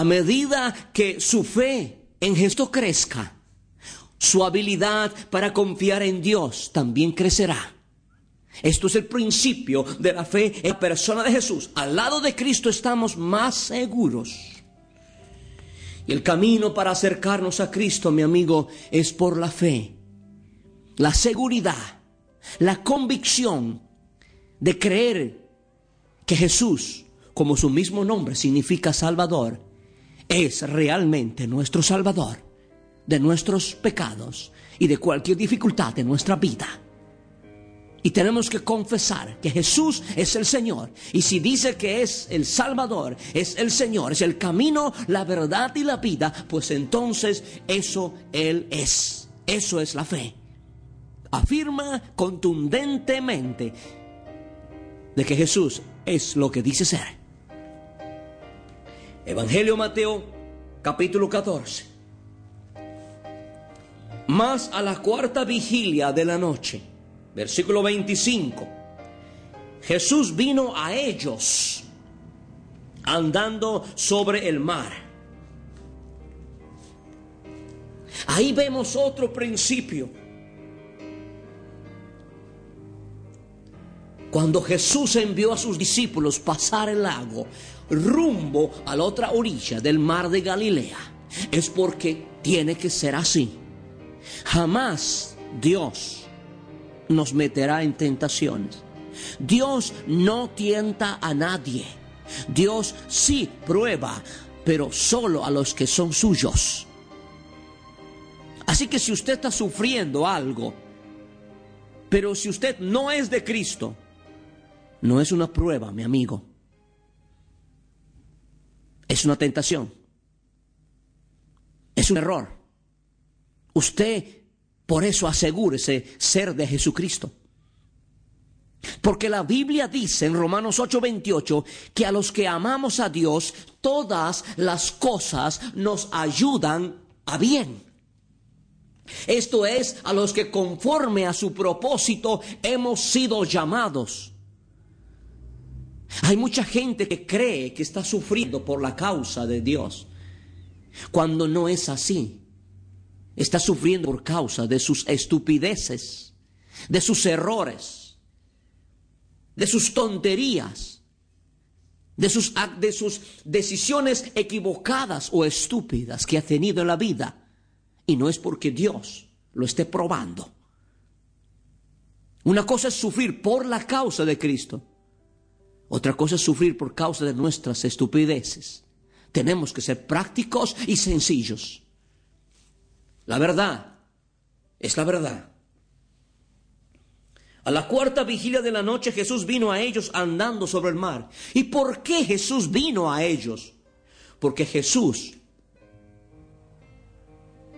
A medida que su fe en Jesucristo crezca, su habilidad para confiar en Dios también crecerá. Esto es el principio de la fe en la persona de Jesús. Al lado de Cristo estamos más seguros. Y el camino para acercarnos a Cristo, mi amigo, es por la fe. La seguridad, la convicción de creer que Jesús, como su mismo nombre significa Salvador, es realmente nuestro Salvador de nuestros pecados y de cualquier dificultad de nuestra vida. Y tenemos que confesar que Jesús es el Señor. Y si dice que es el Salvador, es el Señor, es el camino, la verdad y la vida, pues entonces eso Él es. Eso es la fe. Afirma contundentemente de que Jesús es lo que dice ser. Evangelio Mateo capítulo 14. Más a la cuarta vigilia de la noche, versículo 25, Jesús vino a ellos andando sobre el mar. Ahí vemos otro principio. Cuando Jesús envió a sus discípulos pasar el lago rumbo a la otra orilla del mar de Galilea, es porque tiene que ser así. Jamás Dios nos meterá en tentaciones. Dios no tienta a nadie. Dios sí prueba, pero solo a los que son suyos. Así que si usted está sufriendo algo, pero si usted no es de Cristo, no es una prueba, mi amigo. Es una tentación. Es un error. Usted por eso asegúrese ser de Jesucristo. Porque la Biblia dice en Romanos 8:28 que a los que amamos a Dios todas las cosas nos ayudan a bien. Esto es a los que conforme a su propósito hemos sido llamados. Hay mucha gente que cree que está sufriendo por la causa de Dios, cuando no es así. Está sufriendo por causa de sus estupideces, de sus errores, de sus tonterías, de sus, de sus decisiones equivocadas o estúpidas que ha tenido en la vida. Y no es porque Dios lo esté probando. Una cosa es sufrir por la causa de Cristo. Otra cosa es sufrir por causa de nuestras estupideces. Tenemos que ser prácticos y sencillos. La verdad es la verdad. A la cuarta vigilia de la noche Jesús vino a ellos andando sobre el mar. ¿Y por qué Jesús vino a ellos? Porque Jesús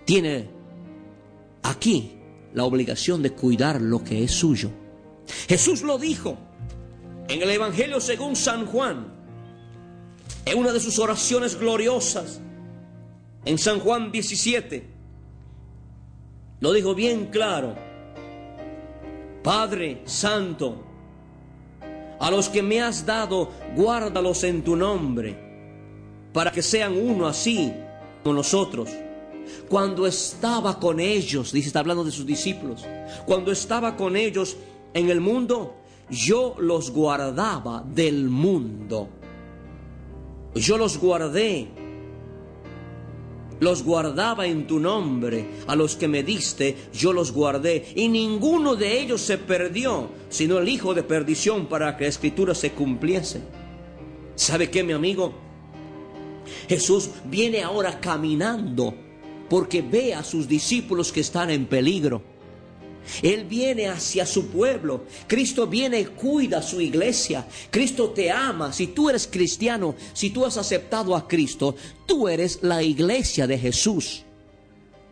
tiene aquí la obligación de cuidar lo que es suyo. Jesús lo dijo en el Evangelio según San Juan, en una de sus oraciones gloriosas, en San Juan 17, lo dijo bien claro, Padre Santo, a los que me has dado, guárdalos en tu nombre, para que sean uno así como nosotros. Cuando estaba con ellos, dice, está hablando de sus discípulos, cuando estaba con ellos en el mundo, yo los guardaba del mundo. Yo los guardé. Los guardaba en tu nombre. A los que me diste, yo los guardé. Y ninguno de ellos se perdió, sino el hijo de perdición para que la escritura se cumpliese. ¿Sabe qué, mi amigo? Jesús viene ahora caminando porque ve a sus discípulos que están en peligro. Él viene hacia su pueblo. Cristo viene y cuida su iglesia. Cristo te ama. Si tú eres cristiano, si tú has aceptado a Cristo, tú eres la iglesia de Jesús.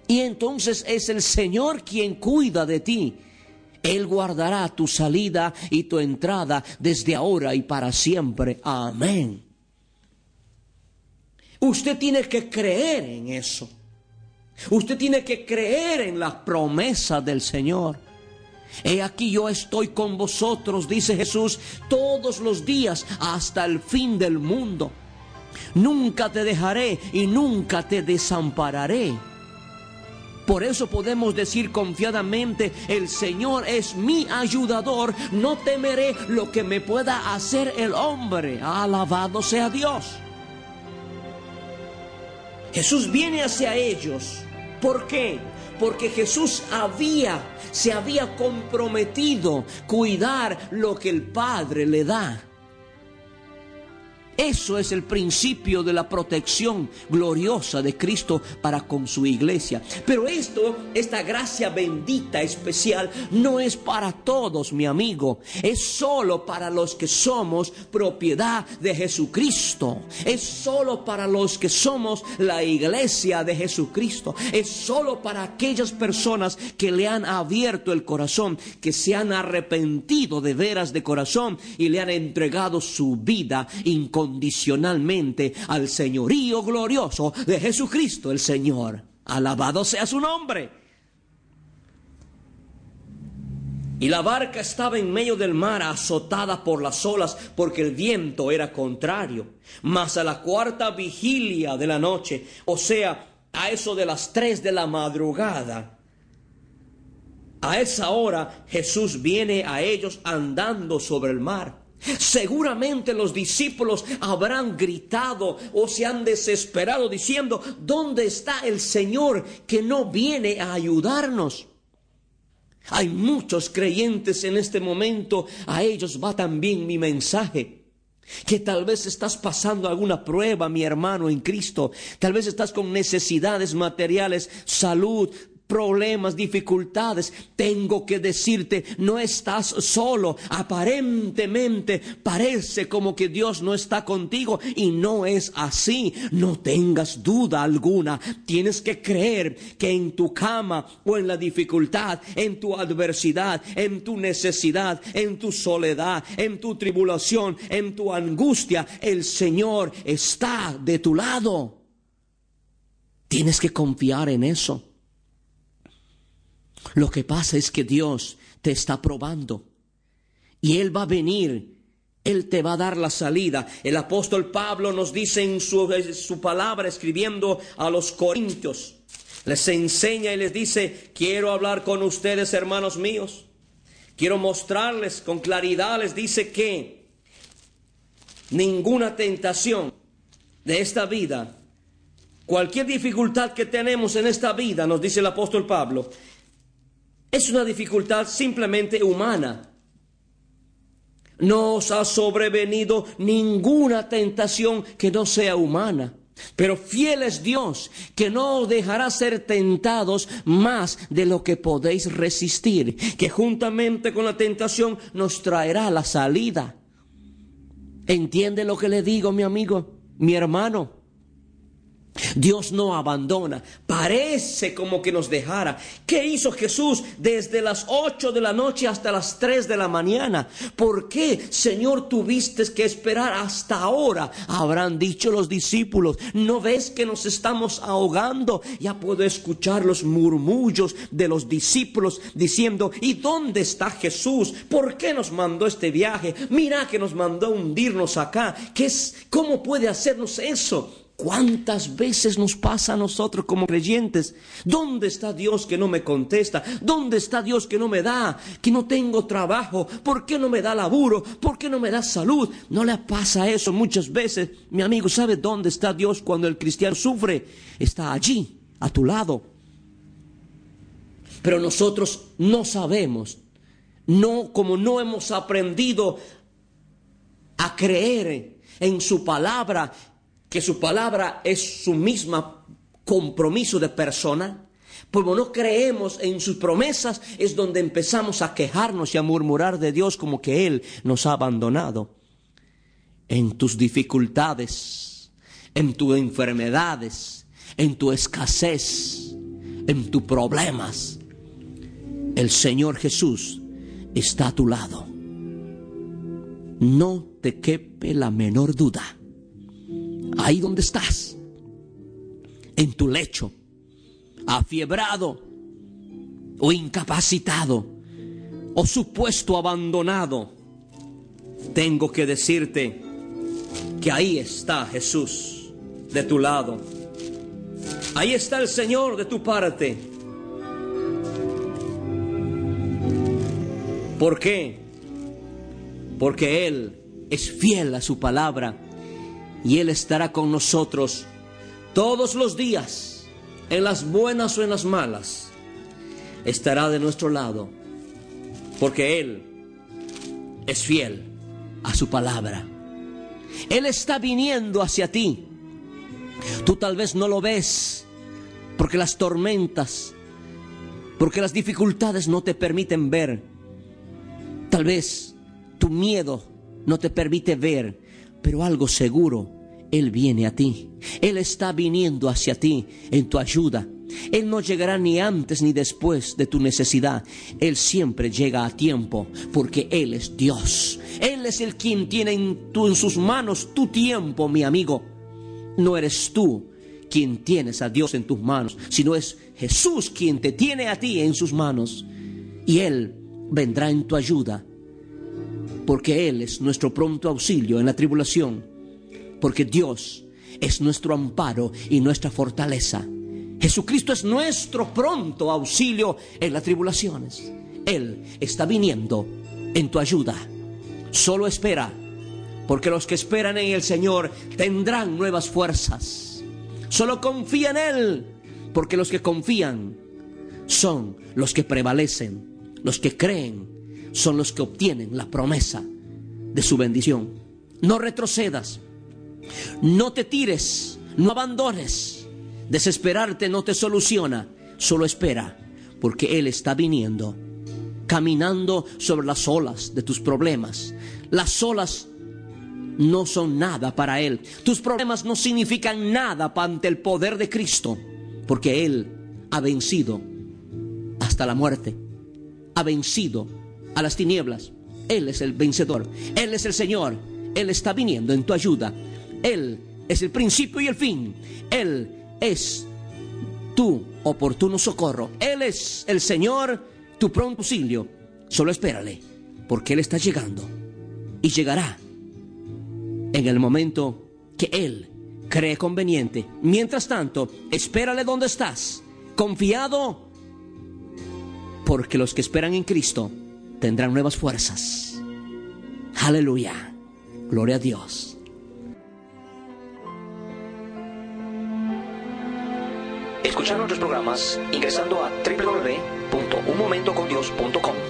Y entonces es el Señor quien cuida de ti. Él guardará tu salida y tu entrada desde ahora y para siempre. Amén. Usted tiene que creer en eso. Usted tiene que creer en la promesa del Señor. He aquí yo estoy con vosotros, dice Jesús, todos los días hasta el fin del mundo. Nunca te dejaré y nunca te desampararé. Por eso podemos decir confiadamente, el Señor es mi ayudador, no temeré lo que me pueda hacer el hombre. Alabado sea Dios. Jesús viene hacia ellos. ¿Por qué? Porque Jesús había, se había comprometido cuidar lo que el Padre le da. Eso es el principio de la protección gloriosa de Cristo para con su iglesia. Pero esto, esta gracia bendita especial, no es para todos, mi amigo. Es solo para los que somos propiedad de Jesucristo. Es solo para los que somos la iglesia de Jesucristo. Es solo para aquellas personas que le han abierto el corazón, que se han arrepentido de veras de corazón y le han entregado su vida al señorío glorioso de Jesucristo el Señor. Alabado sea su nombre. Y la barca estaba en medio del mar azotada por las olas porque el viento era contrario. Mas a la cuarta vigilia de la noche, o sea, a eso de las tres de la madrugada, a esa hora Jesús viene a ellos andando sobre el mar. Seguramente los discípulos habrán gritado o se han desesperado diciendo, ¿dónde está el Señor que no viene a ayudarnos? Hay muchos creyentes en este momento, a ellos va también mi mensaje. Que tal vez estás pasando alguna prueba, mi hermano en Cristo, tal vez estás con necesidades materiales, salud, problemas, dificultades, tengo que decirte, no estás solo. Aparentemente parece como que Dios no está contigo y no es así. No tengas duda alguna. Tienes que creer que en tu cama o en la dificultad, en tu adversidad, en tu necesidad, en tu soledad, en tu tribulación, en tu angustia, el Señor está de tu lado. Tienes que confiar en eso. Lo que pasa es que Dios te está probando y Él va a venir. Él te va a dar la salida. El apóstol Pablo nos dice en su, su palabra escribiendo a los corintios, les enseña y les dice, quiero hablar con ustedes, hermanos míos. Quiero mostrarles con claridad, les dice que ninguna tentación de esta vida, cualquier dificultad que tenemos en esta vida, nos dice el apóstol Pablo, es una dificultad simplemente humana. No os ha sobrevenido ninguna tentación que no sea humana. Pero fiel es Dios, que no os dejará ser tentados más de lo que podéis resistir, que juntamente con la tentación nos traerá la salida. ¿Entiende lo que le digo, mi amigo, mi hermano? Dios no abandona. Parece como que nos dejara. ¿Qué hizo Jesús desde las ocho de la noche hasta las tres de la mañana? ¿Por qué, Señor, tuviste que esperar hasta ahora? Habrán dicho los discípulos. ¿No ves que nos estamos ahogando? Ya puedo escuchar los murmullos de los discípulos diciendo, ¿y dónde está Jesús? ¿Por qué nos mandó este viaje? Mira que nos mandó hundirnos acá. ¿Qué es, ¿Cómo puede hacernos eso? ¿Cuántas veces nos pasa a nosotros como creyentes? ¿Dónde está Dios que no me contesta? ¿Dónde está Dios que no me da? Que no tengo trabajo. ¿Por qué no me da laburo? ¿Por qué no me da salud? ¿No le pasa eso muchas veces? Mi amigo, ¿sabe dónde está Dios cuando el cristiano sufre? Está allí, a tu lado. Pero nosotros no sabemos. No, como no hemos aprendido a creer en su palabra que su palabra es su misma compromiso de persona, Como no creemos en sus promesas, es donde empezamos a quejarnos y a murmurar de Dios como que Él nos ha abandonado. En tus dificultades, en tus enfermedades, en tu escasez, en tus problemas, el Señor Jesús está a tu lado. No te quepe la menor duda. Ahí donde estás, en tu lecho, afiebrado o incapacitado o supuesto abandonado, tengo que decirte que ahí está Jesús de tu lado. Ahí está el Señor de tu parte. ¿Por qué? Porque Él es fiel a su palabra y Él estará con nosotros todos los días en las buenas o en las malas, estará de nuestro lado, porque Él es fiel a su palabra. Él está viniendo hacia ti. Tú tal vez no lo ves, porque las tormentas, porque las dificultades no te permiten ver. Tal vez tu miedo no te permite ver, pero algo seguro él viene a ti. Él está viniendo hacia ti en tu ayuda. Él no llegará ni antes ni después de tu necesidad. Él siempre llega a tiempo porque Él es Dios. Él es el quien tiene en, sus manos tu tiempo, mi amigo. No eres tú quien tienes a Dios en tus manos, sino es Jesús quien te tiene a ti en sus manos. Y Él vendrá en tu ayuda porque Él es nuestro pronto auxilio en la tribulación porque Dios es nuestro amparo y nuestra fortaleza. Jesucristo es nuestro pronto auxilio en las tribulaciones. Él está viniendo en tu ayuda. Solo espera, porque los que esperan en el Señor tendrán nuevas fuerzas. Solo confía en Él, porque los que confían son los que prevalecen, los que creen, son los que obtienen la promesa de su bendición. No retrocedas, no te tires, no abandones. Desesperarte no te soluciona. Solo espera, porque Él está viniendo, caminando sobre las olas de tus problemas. Las olas no son nada para Él. Tus problemas no significan nada ante el poder de Cristo, porque Él ha vencido hasta la muerte. Ha vencido a las tinieblas. Él es el vencedor. Él es el Señor. Él está viniendo en tu ayuda. Él es el principio y el fin. Él es tu oportuno socorro. Él es el Señor, tu pronto auxilio. Solo espérale, porque Él está llegando. Y llegará en el momento que Él cree conveniente. Mientras tanto, espérale donde estás, confiado, porque los que esperan en Cristo tendrán nuevas fuerzas. Aleluya. Gloria a Dios. Escuchar nuestros programas ingresando a www.unmomentocondios.com.